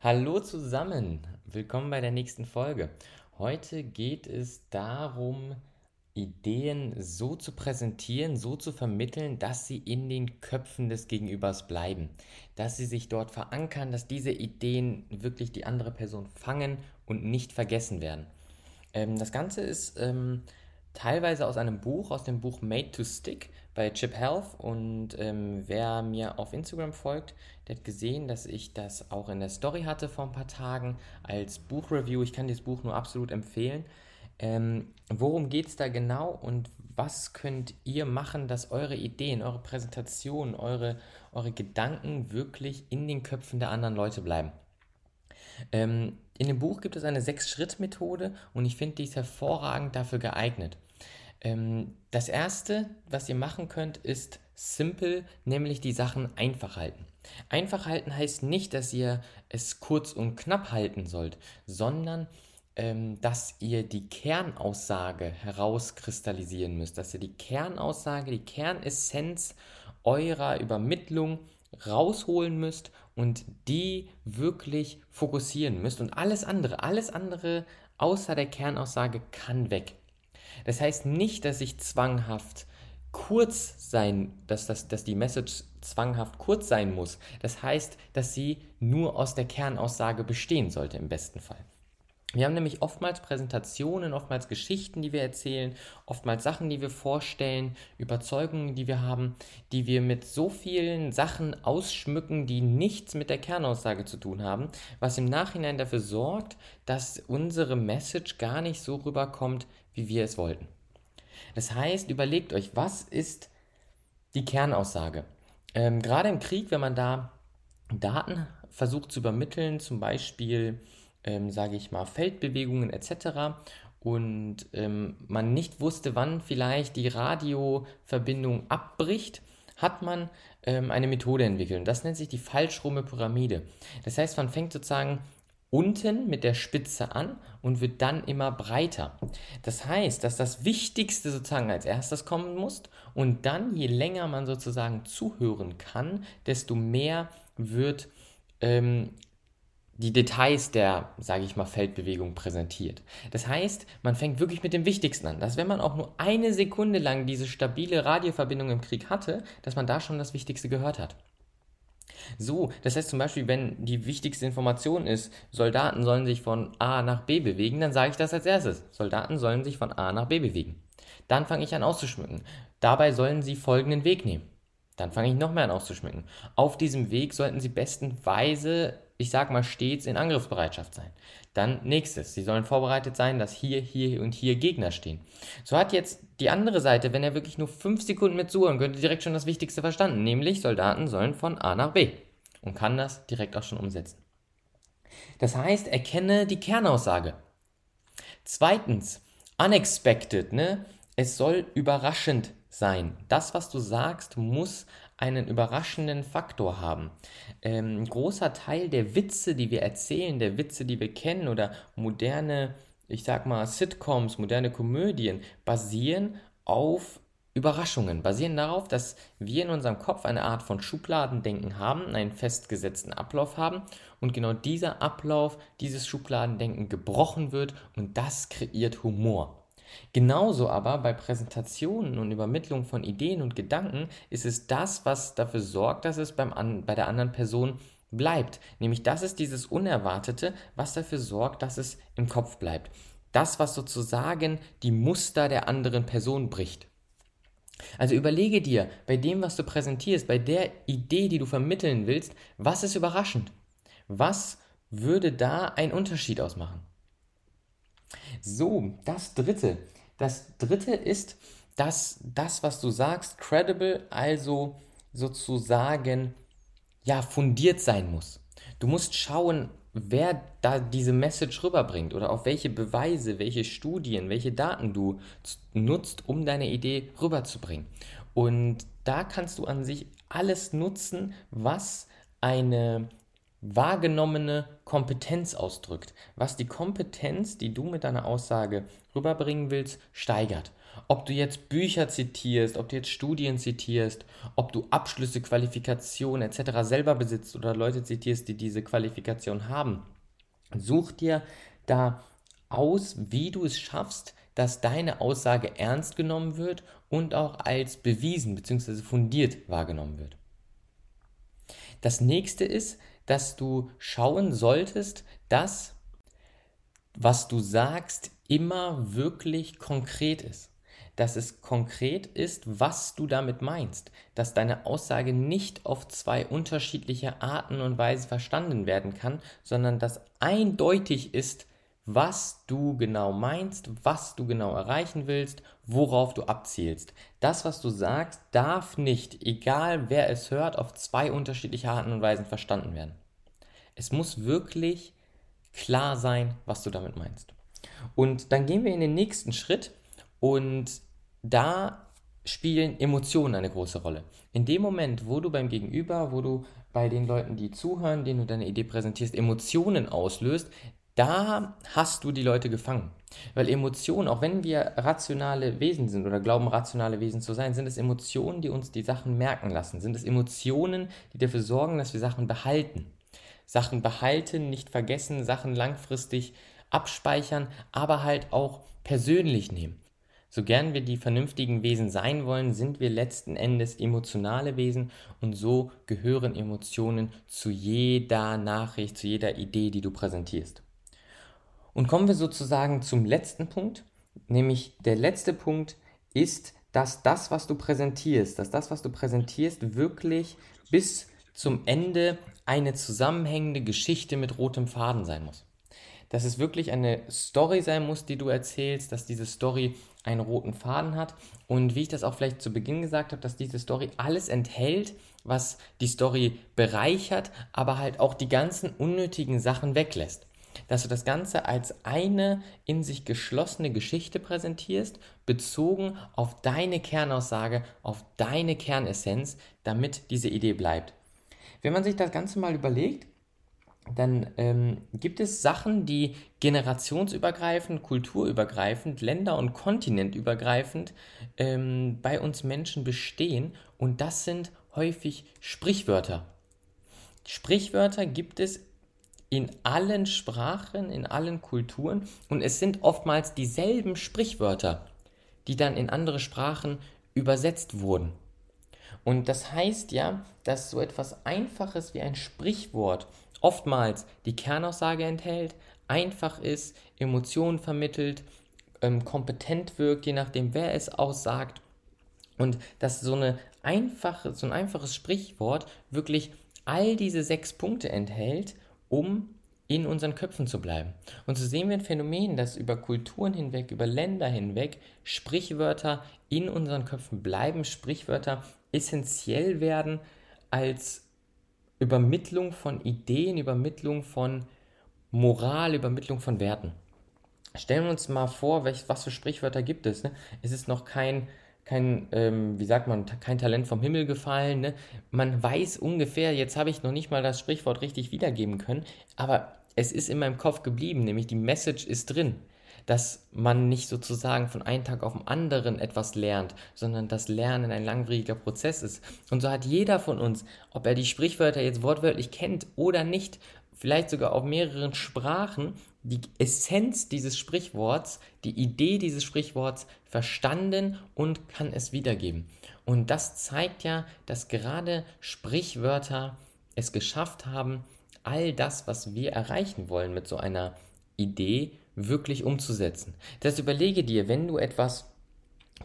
Hallo zusammen, willkommen bei der nächsten Folge. Heute geht es darum, Ideen so zu präsentieren, so zu vermitteln, dass sie in den Köpfen des Gegenübers bleiben, dass sie sich dort verankern, dass diese Ideen wirklich die andere Person fangen und nicht vergessen werden. Ähm, das Ganze ist ähm, teilweise aus einem Buch, aus dem Buch Made to Stick bei Chip Health. Und ähm, wer mir auf Instagram folgt, der hat gesehen, dass ich das auch in der Story hatte vor ein paar Tagen als Buchreview. Ich kann dieses Buch nur absolut empfehlen. Ähm, worum geht es da genau und was könnt ihr machen, dass eure Ideen, eure Präsentationen, eure, eure Gedanken wirklich in den Köpfen der anderen Leute bleiben? Ähm, in dem Buch gibt es eine Sechs-Schritt-Methode und ich finde, die ist hervorragend dafür geeignet. Ähm, das erste, was ihr machen könnt, ist simpel, nämlich die Sachen einfach halten. Einfach halten heißt nicht, dass ihr es kurz und knapp halten sollt, sondern ähm, dass ihr die Kernaussage herauskristallisieren müsst, dass ihr die Kernaussage, die Kernessenz eurer Übermittlung rausholen müsst und die wirklich fokussieren müsst. Und alles andere, alles andere außer der Kernaussage kann weg. Das heißt nicht, dass ich zwanghaft kurz sein, dass, dass, dass die Message zwanghaft kurz sein muss. Das heißt, dass sie nur aus der Kernaussage bestehen sollte im besten Fall. Wir haben nämlich oftmals Präsentationen, oftmals Geschichten, die wir erzählen, oftmals Sachen, die wir vorstellen, Überzeugungen, die wir haben, die wir mit so vielen Sachen ausschmücken, die nichts mit der Kernaussage zu tun haben, was im Nachhinein dafür sorgt, dass unsere Message gar nicht so rüberkommt, wie wir es wollten. Das heißt, überlegt euch, was ist die Kernaussage? Ähm, gerade im Krieg, wenn man da Daten versucht zu übermitteln, zum Beispiel ähm, sage ich mal, Feldbewegungen etc. Und ähm, man nicht wusste, wann vielleicht die Radioverbindung abbricht, hat man ähm, eine Methode entwickelt. das nennt sich die falschrumme Pyramide. Das heißt, man fängt sozusagen unten mit der Spitze an und wird dann immer breiter. Das heißt, dass das Wichtigste sozusagen als erstes kommen muss und dann, je länger man sozusagen zuhören kann, desto mehr wird ähm, die Details der, sage ich mal, Feldbewegung präsentiert. Das heißt, man fängt wirklich mit dem Wichtigsten an, dass wenn man auch nur eine Sekunde lang diese stabile Radioverbindung im Krieg hatte, dass man da schon das Wichtigste gehört hat. So, das heißt zum Beispiel, wenn die wichtigste Information ist, Soldaten sollen sich von A nach B bewegen, dann sage ich das als erstes. Soldaten sollen sich von A nach B bewegen. Dann fange ich an auszuschmücken. Dabei sollen sie folgenden Weg nehmen. Dann fange ich noch mehr an auszuschmücken. Auf diesem Weg sollten sie bestenweise ich sag mal, stets in Angriffsbereitschaft sein. Dann nächstes, sie sollen vorbereitet sein, dass hier, hier und hier Gegner stehen. So hat jetzt die andere Seite, wenn er wirklich nur fünf Sekunden mit zuhören könnte, direkt schon das Wichtigste verstanden, nämlich Soldaten sollen von A nach B und kann das direkt auch schon umsetzen. Das heißt, erkenne die Kernaussage. Zweitens, unexpected, ne? Es soll überraschend sein. Das, was du sagst, muss einen überraschenden Faktor haben. Ähm, ein großer Teil der Witze, die wir erzählen, der Witze, die wir kennen oder moderne, ich sag mal, Sitcoms, moderne Komödien, basieren auf Überraschungen, basieren darauf, dass wir in unserem Kopf eine Art von Schubladendenken haben, einen festgesetzten Ablauf haben und genau dieser Ablauf, dieses Schubladendenken gebrochen wird und das kreiert Humor. Genauso aber bei Präsentationen und Übermittlung von Ideen und Gedanken ist es das, was dafür sorgt, dass es beim an, bei der anderen Person bleibt. Nämlich das ist dieses Unerwartete, was dafür sorgt, dass es im Kopf bleibt. Das, was sozusagen die Muster der anderen Person bricht. Also überlege dir bei dem, was du präsentierst, bei der Idee, die du vermitteln willst, was ist überraschend? Was würde da einen Unterschied ausmachen? So, das dritte. Das dritte ist, dass das, was du sagst, credible, also sozusagen ja fundiert sein muss. Du musst schauen, wer da diese Message rüberbringt oder auf welche Beweise, welche Studien, welche Daten du nutzt, um deine Idee rüberzubringen. Und da kannst du an sich alles nutzen, was eine wahrgenommene Kompetenz ausdrückt, was die Kompetenz, die du mit deiner Aussage rüberbringen willst, steigert. Ob du jetzt Bücher zitierst, ob du jetzt Studien zitierst, ob du Abschlüsse, Qualifikationen etc. selber besitzt oder Leute zitierst, die diese Qualifikation haben, such dir da aus, wie du es schaffst, dass deine Aussage ernst genommen wird und auch als bewiesen bzw. fundiert wahrgenommen wird. Das nächste ist, dass du schauen solltest, dass was du sagst immer wirklich konkret ist. Dass es konkret ist, was du damit meinst. Dass deine Aussage nicht auf zwei unterschiedliche Arten und Weisen verstanden werden kann, sondern dass eindeutig ist, was du genau meinst, was du genau erreichen willst, worauf du abzielst. Das, was du sagst, darf nicht, egal wer es hört, auf zwei unterschiedliche Arten und Weisen verstanden werden. Es muss wirklich klar sein, was du damit meinst. Und dann gehen wir in den nächsten Schritt und da spielen Emotionen eine große Rolle. In dem Moment, wo du beim Gegenüber, wo du bei den Leuten, die zuhören, denen du deine Idee präsentierst, Emotionen auslöst, da hast du die Leute gefangen. Weil Emotionen, auch wenn wir rationale Wesen sind oder glauben, rationale Wesen zu sein, sind es Emotionen, die uns die Sachen merken lassen. Sind es Emotionen, die dafür sorgen, dass wir Sachen behalten. Sachen behalten, nicht vergessen, Sachen langfristig abspeichern, aber halt auch persönlich nehmen. So gern wir die vernünftigen Wesen sein wollen, sind wir letzten Endes emotionale Wesen und so gehören Emotionen zu jeder Nachricht, zu jeder Idee, die du präsentierst. Und kommen wir sozusagen zum letzten Punkt, nämlich der letzte Punkt ist, dass das, was du präsentierst, dass das, was du präsentierst, wirklich bis zum Ende eine zusammenhängende Geschichte mit rotem Faden sein muss. Dass es wirklich eine Story sein muss, die du erzählst, dass diese Story einen roten Faden hat und wie ich das auch vielleicht zu Beginn gesagt habe, dass diese Story alles enthält, was die Story bereichert, aber halt auch die ganzen unnötigen Sachen weglässt dass du das Ganze als eine in sich geschlossene Geschichte präsentierst, bezogen auf deine Kernaussage, auf deine Kernessenz, damit diese Idee bleibt. Wenn man sich das Ganze mal überlegt, dann ähm, gibt es Sachen, die generationsübergreifend, kulturübergreifend, länder- und kontinentübergreifend ähm, bei uns Menschen bestehen und das sind häufig Sprichwörter. Sprichwörter gibt es in allen Sprachen, in allen Kulturen und es sind oftmals dieselben Sprichwörter, die dann in andere Sprachen übersetzt wurden. Und das heißt ja, dass so etwas Einfaches wie ein Sprichwort oftmals die Kernaussage enthält, einfach ist, Emotionen vermittelt, ähm, kompetent wirkt, je nachdem, wer es aussagt. Und dass so, eine einfache, so ein einfaches Sprichwort wirklich all diese sechs Punkte enthält um in unseren Köpfen zu bleiben. Und so sehen wir ein Phänomen, dass über Kulturen hinweg, über Länder hinweg Sprichwörter in unseren Köpfen bleiben, Sprichwörter essentiell werden als Übermittlung von Ideen, Übermittlung von Moral, Übermittlung von Werten. Stellen wir uns mal vor, welch, was für Sprichwörter gibt es. Ne? Es ist noch kein kein, ähm, wie sagt man, kein Talent vom Himmel gefallen. Ne? Man weiß ungefähr, jetzt habe ich noch nicht mal das Sprichwort richtig wiedergeben können, aber es ist in meinem Kopf geblieben, nämlich die Message ist drin, dass man nicht sozusagen von einem Tag auf den anderen etwas lernt, sondern dass Lernen ein langwieriger Prozess ist. Und so hat jeder von uns, ob er die Sprichwörter jetzt wortwörtlich kennt oder nicht, vielleicht sogar auf mehreren Sprachen, die Essenz dieses Sprichworts, die Idee dieses Sprichworts verstanden und kann es wiedergeben. Und das zeigt ja, dass gerade Sprichwörter es geschafft haben, all das, was wir erreichen wollen mit so einer Idee, wirklich umzusetzen. Das überlege dir, wenn du etwas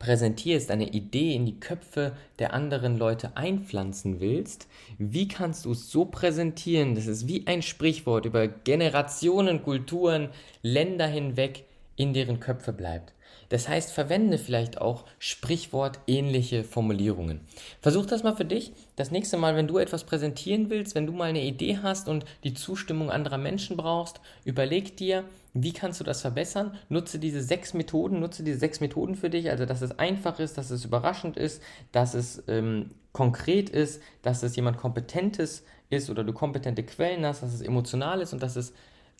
präsentierst, eine Idee in die Köpfe der anderen Leute einpflanzen willst, wie kannst du es so präsentieren, dass es wie ein Sprichwort über Generationen, Kulturen, Länder hinweg in deren Köpfe bleibt. Das heißt, verwende vielleicht auch sprichwortähnliche Formulierungen. Versuch das mal für dich. Das nächste Mal, wenn du etwas präsentieren willst, wenn du mal eine Idee hast und die Zustimmung anderer Menschen brauchst, überleg dir, wie kannst du das verbessern? Nutze diese sechs Methoden, nutze diese sechs Methoden für dich, also dass es einfach ist, dass es überraschend ist, dass es ähm, konkret ist, dass es jemand Kompetentes ist oder du kompetente Quellen hast, dass es emotional ist und dass es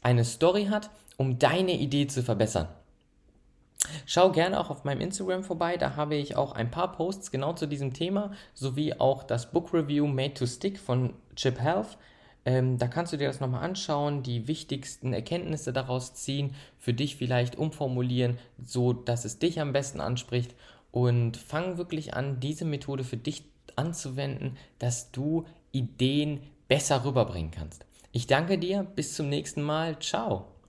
eine Story hat, um deine Idee zu verbessern. Schau gerne auch auf meinem Instagram vorbei, da habe ich auch ein paar Posts genau zu diesem Thema, sowie auch das Book Review Made to Stick von Chip Health. Ähm, da kannst du dir das nochmal anschauen, die wichtigsten Erkenntnisse daraus ziehen, für dich vielleicht umformulieren, so dass es dich am besten anspricht und fang wirklich an, diese Methode für dich anzuwenden, dass du Ideen besser rüberbringen kannst. Ich danke dir, bis zum nächsten Mal, ciao.